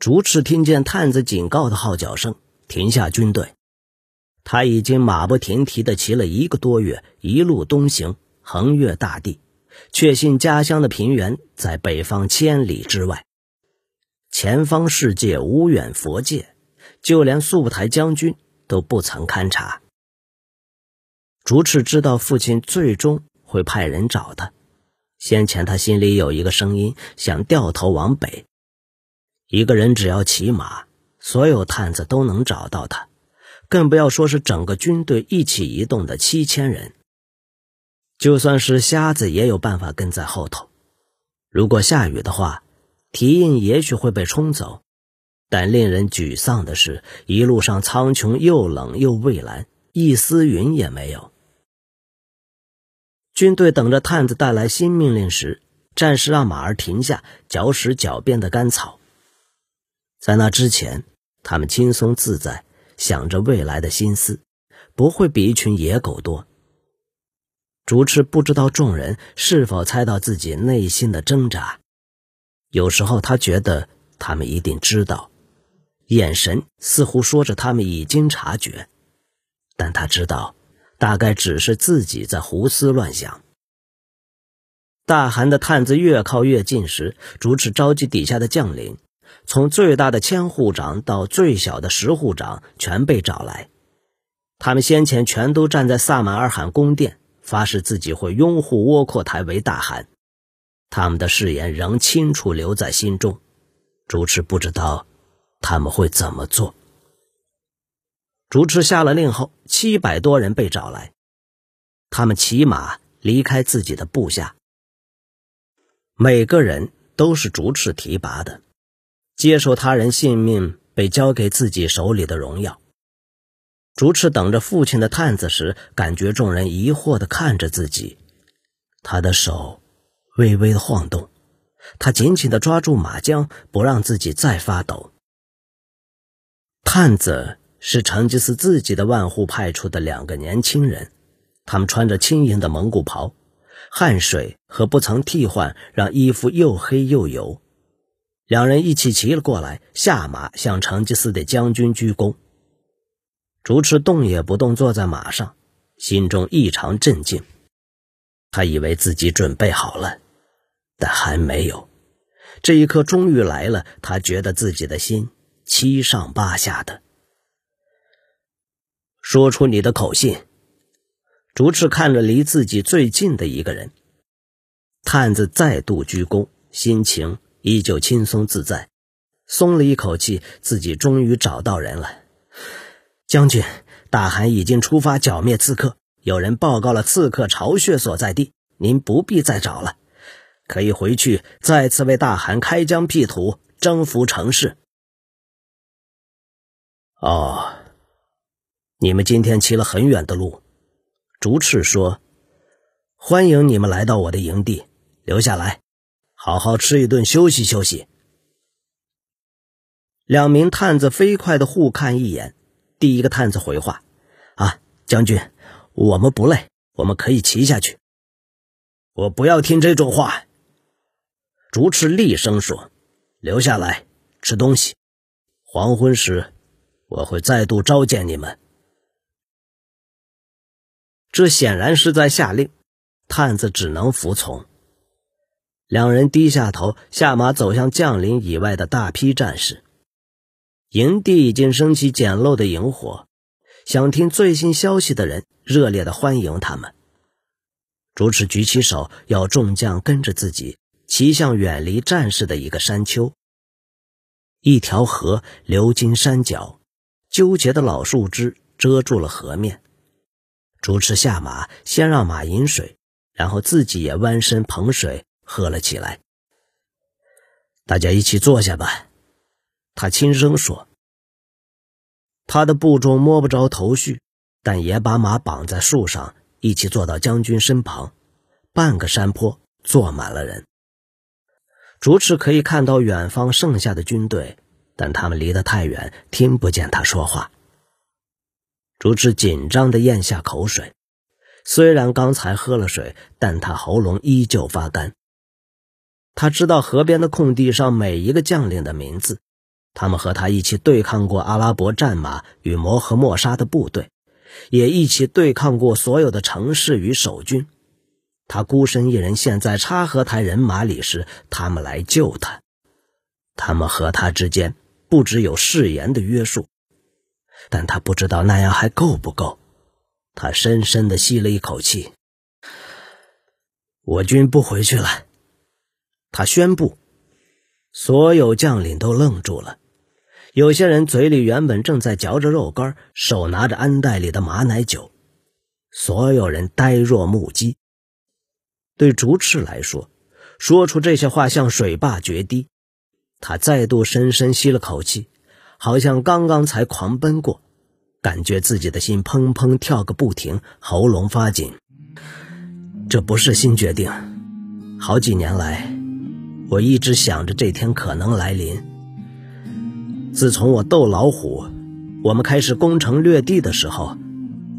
竹赤听见探子警告的号角声，停下军队。他已经马不停蹄地骑了一个多月，一路东行，横越大地，确信家乡的平原在北方千里之外。前方世界无远佛界，就连素台将军都不曾勘察。竹赤知道父亲最终会派人找他。先前他心里有一个声音，想掉头往北。一个人只要骑马，所有探子都能找到他，更不要说是整个军队一起移动的七千人。就算是瞎子，也有办法跟在后头。如果下雨的话，蹄印也许会被冲走。但令人沮丧的是，一路上苍穹又冷又蔚蓝，一丝云也没有。军队等着探子带来新命令时，战士让马儿停下，嚼食脚边的干草。在那之前，他们轻松自在，想着未来的心思，不会比一群野狗多。竹赤不知道众人是否猜到自己内心的挣扎，有时候他觉得他们一定知道，眼神似乎说着他们已经察觉，但他知道，大概只是自己在胡思乱想。大汗的探子越靠越近时，竹赤召集底下的将领。从最大的千户长到最小的十户长，全被找来。他们先前全都站在萨满尔罕宫殿，发誓自己会拥护窝阔台为大汗。他们的誓言仍清楚留在心中。主持不知道他们会怎么做。主持下了令后，七百多人被找来，他们骑马离开自己的部下，每个人都是主持提拔的。接受他人性命被交给自己手里的荣耀。竹赤等着父亲的探子时，感觉众人疑惑地看着自己，他的手微微的晃动，他紧紧地抓住马缰，不让自己再发抖。探子是成吉思自己的万户派出的两个年轻人，他们穿着轻盈的蒙古袍，汗水和不曾替换让衣服又黑又油。两人一起骑了过来，下马向成吉思的将军鞠躬。竹赤动也不动，坐在马上，心中异常镇静。他以为自己准备好了，但还没有。这一刻终于来了，他觉得自己的心七上八下的。说出你的口信。竹赤看着离自己最近的一个人，探子再度鞠躬，心情。依旧轻松自在，松了一口气，自己终于找到人了。将军，大汗已经出发剿灭刺客，有人报告了刺客巢穴所在地，您不必再找了，可以回去再次为大汗开疆辟土，征服城市。哦，你们今天骑了很远的路，竹赤说：“欢迎你们来到我的营地，留下来。”好好吃一顿，休息休息。两名探子飞快的互看一眼，第一个探子回话：“啊，将军，我们不累，我们可以骑下去。”我不要听这种话。竹赤厉声说：“留下来吃东西，黄昏时我会再度召见你们。”这显然是在下令，探子只能服从。两人低下头，下马走向将领以外的大批战士。营地已经升起简陋的萤火，想听最新消息的人热烈的欢迎他们。主持举起手，要众将跟着自己骑向远离战士的一个山丘。一条河流经山脚，纠结的老树枝遮住了河面。主持下马，先让马饮水，然后自己也弯身捧水。喝了起来。大家一起坐下吧，他轻声说。他的部众摸不着头绪，但也把马绑在树上，一起坐到将军身旁。半个山坡坐满了人。竹赤可以看到远方剩下的军队，但他们离得太远，听不见他说话。竹赤紧张地咽下口水，虽然刚才喝了水，但他喉咙依旧发干。他知道河边的空地上每一个将领的名字，他们和他一起对抗过阿拉伯战马与摩诃莫沙的部队，也一起对抗过所有的城市与守军。他孤身一人陷在插河台人马里时，他们来救他。他们和他之间不只有誓言的约束，但他不知道那样还够不够。他深深的吸了一口气。我军不回去了，他宣布。所有将领都愣住了，有些人嘴里原本正在嚼着肉干，手拿着安袋里的马奶酒，所有人呆若木鸡。对竹赤来说，说出这些话像水坝决堤。他再度深深吸了口气，好像刚刚才狂奔过，感觉自己的心砰砰跳个不停，喉咙发紧。这不是新决定，好几年来。我一直想着这天可能来临。自从我斗老虎，我们开始攻城略地的时候，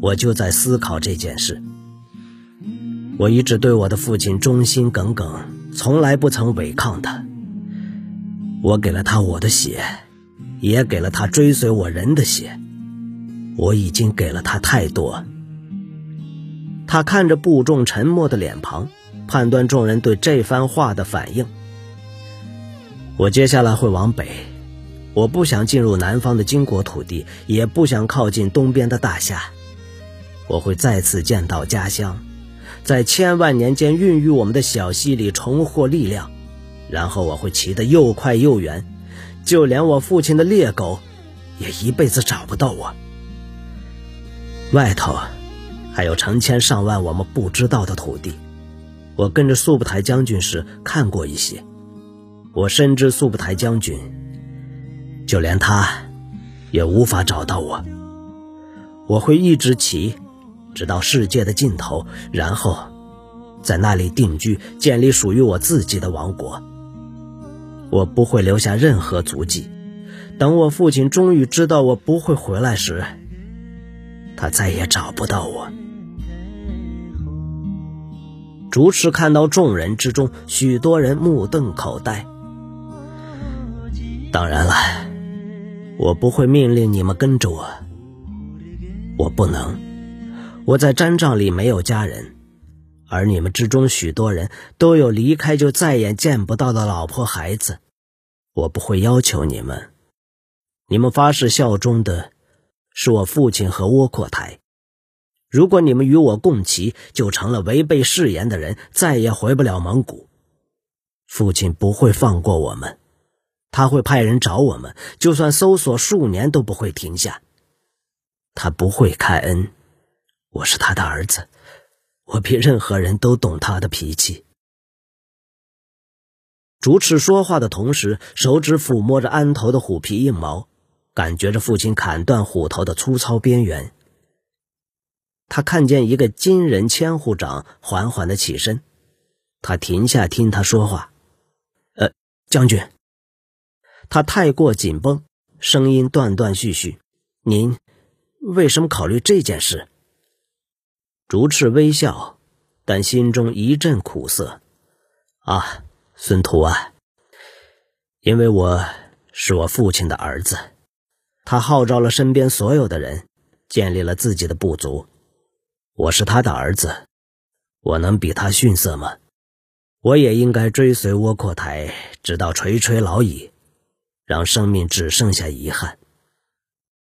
我就在思考这件事。我一直对我的父亲忠心耿耿，从来不曾违抗他。我给了他我的血，也给了他追随我人的血。我已经给了他太多。他看着部众沉默的脸庞，判断众人对这番话的反应。我接下来会往北，我不想进入南方的金国土地，也不想靠近东边的大夏。我会再次见到家乡，在千万年间孕育我们的小溪里重获力量，然后我会骑得又快又远，就连我父亲的猎狗也一辈子找不到我。外头还有成千上万我们不知道的土地，我跟着速不台将军时看过一些。我深知素不台将军，就连他，也无法找到我。我会一直骑，直到世界的尽头，然后，在那里定居，建立属于我自己的王国。我不会留下任何足迹。等我父亲终于知道我不会回来时，他再也找不到我。竹池看到众人之中，许多人目瞪口呆。当然了，我不会命令你们跟着我。我不能，我在毡帐里没有家人，而你们之中许多人都有离开就再也见不到的老婆孩子。我不会要求你们，你们发誓效忠的是我父亲和窝阔台。如果你们与我共骑，就成了违背誓言的人，再也回不了蒙古。父亲不会放过我们。他会派人找我们，就算搜索数年都不会停下。他不会开恩，我是他的儿子，我比任何人都懂他的脾气。竹赤说话的同时，手指抚摸着安头的虎皮硬毛，感觉着父亲砍断虎头的粗糙边缘。他看见一个金人千户长缓缓的起身，他停下听他说话：“呃，将军。”他太过紧绷，声音断断续续。您为什么考虑这件事？竹赤微笑，但心中一阵苦涩。啊，孙图啊，因为我是我父亲的儿子，他号召了身边所有的人，建立了自己的部族。我是他的儿子，我能比他逊色吗？我也应该追随窝阔台，直到垂垂老矣。让生命只剩下遗憾。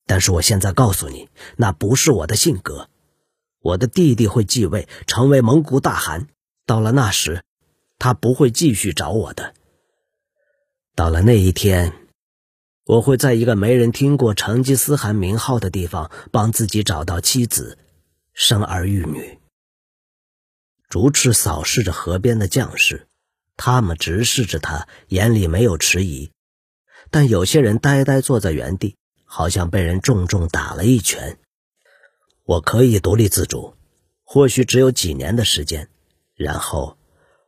但是我现在告诉你，那不是我的性格。我的弟弟会继位，成为蒙古大汗。到了那时，他不会继续找我的。到了那一天，我会在一个没人听过成吉思汗名号的地方，帮自己找到妻子，生儿育女。竹赤扫视着河边的将士，他们直视着他，眼里没有迟疑。但有些人呆呆坐在原地，好像被人重重打了一拳。我可以独立自主，或许只有几年的时间，然后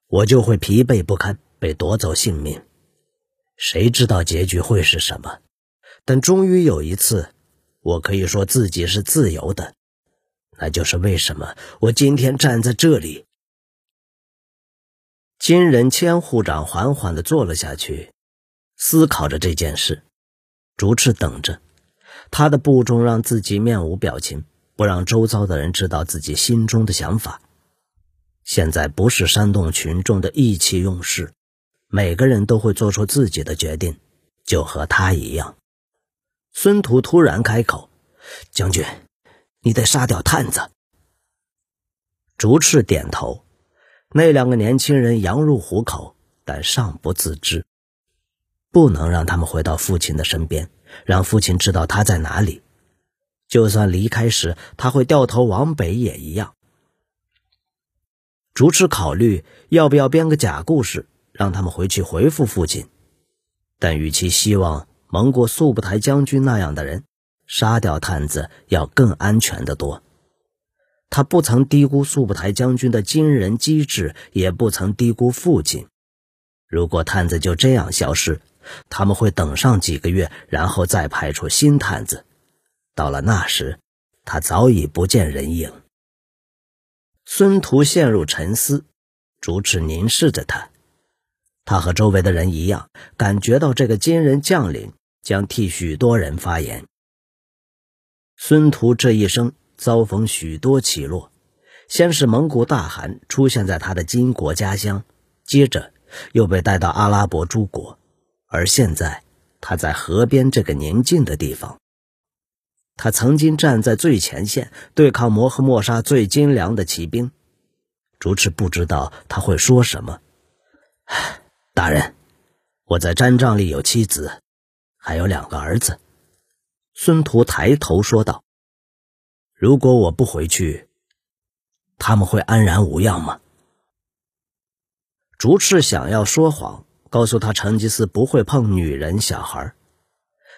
我就会疲惫不堪，被夺走性命。谁知道结局会是什么？但终于有一次，我可以说自己是自由的，那就是为什么我今天站在这里。金人千户长缓缓地坐了下去。思考着这件事，竹赤等着，他的部众让自己面无表情，不让周遭的人知道自己心中的想法。现在不是煽动群众的意气用事，每个人都会做出自己的决定，就和他一样。孙图突然开口：“将军，你得杀掉探子。”竹赤点头。那两个年轻人羊入虎口，但尚不自知。不能让他们回到父亲的身边，让父亲知道他在哪里。就算离开时他会掉头往北也一样。竹赤考虑要不要编个假故事，让他们回去回复父亲。但与其希望蒙过速不台将军那样的人，杀掉探子要更安全的多。他不曾低估速不台将军的惊人机智，也不曾低估父亲。如果探子就这样消失，他们会等上几个月，然后再派出新探子。到了那时，他早已不见人影。孙屠陷入沉思，竹赤凝视着他。他和周围的人一样，感觉到这个金人将领将替许多人发言。孙屠这一生。遭逢许多起落，先是蒙古大汗出现在他的金国家乡，接着又被带到阿拉伯诸国，而现在他在河边这个宁静的地方。他曾经站在最前线，对抗摩诃末沙最精良的骑兵。主持不知道他会说什么。大人，我在毡帐里有妻子，还有两个儿子。孙屠抬头说道。如果我不回去，他们会安然无恙吗？竹赤想要说谎，告诉他成吉思不会碰女人、小孩，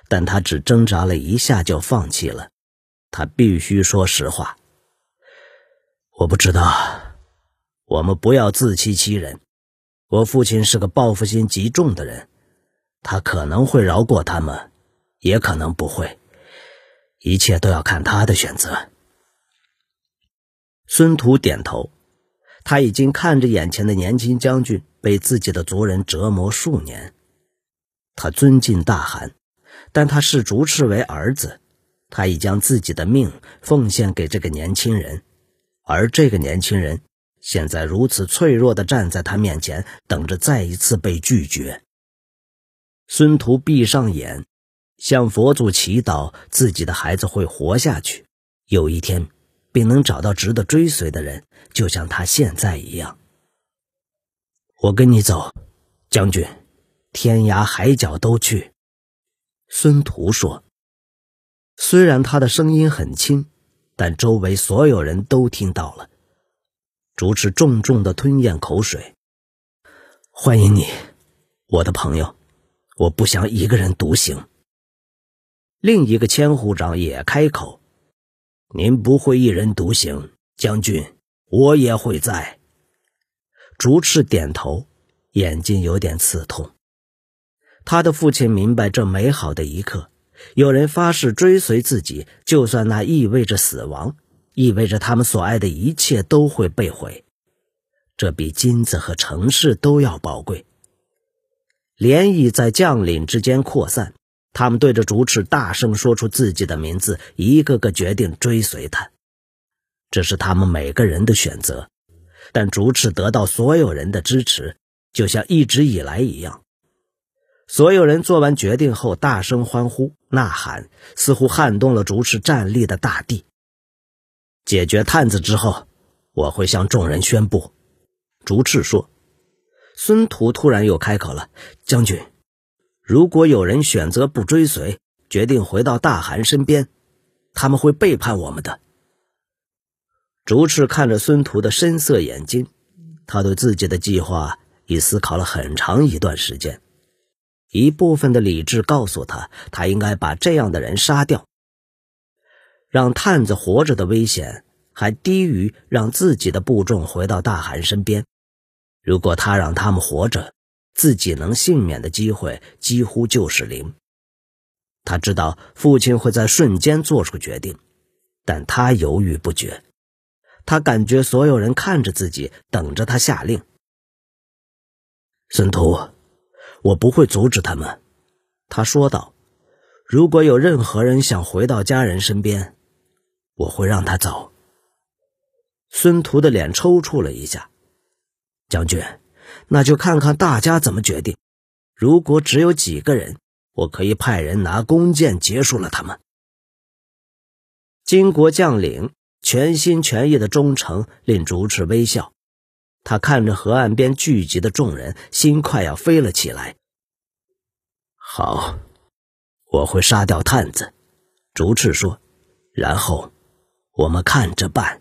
但他只挣扎了一下就放弃了。他必须说实话。我不知道，我们不要自欺欺人。我父亲是个报复心极重的人，他可能会饶过他们，也可能不会。一切都要看他的选择。孙图点头，他已经看着眼前的年轻将军被自己的族人折磨数年。他尊敬大汗，但他视竹赤为儿子，他已将自己的命奉献给这个年轻人，而这个年轻人现在如此脆弱的站在他面前，等着再一次被拒绝。孙屠闭上眼。向佛祖祈祷，自己的孩子会活下去，有一天，并能找到值得追随的人，就像他现在一样。我跟你走，将军，天涯海角都去。”孙屠说。虽然他的声音很轻，但周围所有人都听到了。主持重重的吞咽口水。欢迎你，我的朋友。我不想一个人独行。另一个千户长也开口：“您不会一人独行，将军，我也会在。”竹赤点头，眼睛有点刺痛。他的父亲明白这美好的一刻，有人发誓追随自己，就算那意味着死亡，意味着他们所爱的一切都会被毁，这比金子和城市都要宝贵。涟漪在将领之间扩散。他们对着竹赤大声说出自己的名字，一个个决定追随他。这是他们每个人的选择，但竹赤得到所有人的支持，就像一直以来一样。所有人做完决定后，大声欢呼、呐喊，似乎撼动了竹赤站立的大地。解决探子之后，我会向众人宣布。竹赤说。孙屠突然又开口了：“将军。”如果有人选择不追随，决定回到大汗身边，他们会背叛我们的。竹赤看着孙屠的深色眼睛，他对自己的计划已思考了很长一段时间。一部分的理智告诉他，他应该把这样的人杀掉。让探子活着的危险还低于让自己的部众回到大汗身边。如果他让他们活着，自己能幸免的机会几乎就是零。他知道父亲会在瞬间做出决定，但他犹豫不决。他感觉所有人看着自己，等着他下令。孙屠，我不会阻止他们，他说道。如果有任何人想回到家人身边，我会让他走。孙屠的脸抽搐了一下。将军，那就看看大家怎么决定。如果只有几个人，我可以派人拿弓箭结束了他们。金国将领全心全意的忠诚令竹赤微笑，他看着河岸边聚集的众人，心快要飞了起来。好。我会杀掉探子，竹赤说，然后我们看着办。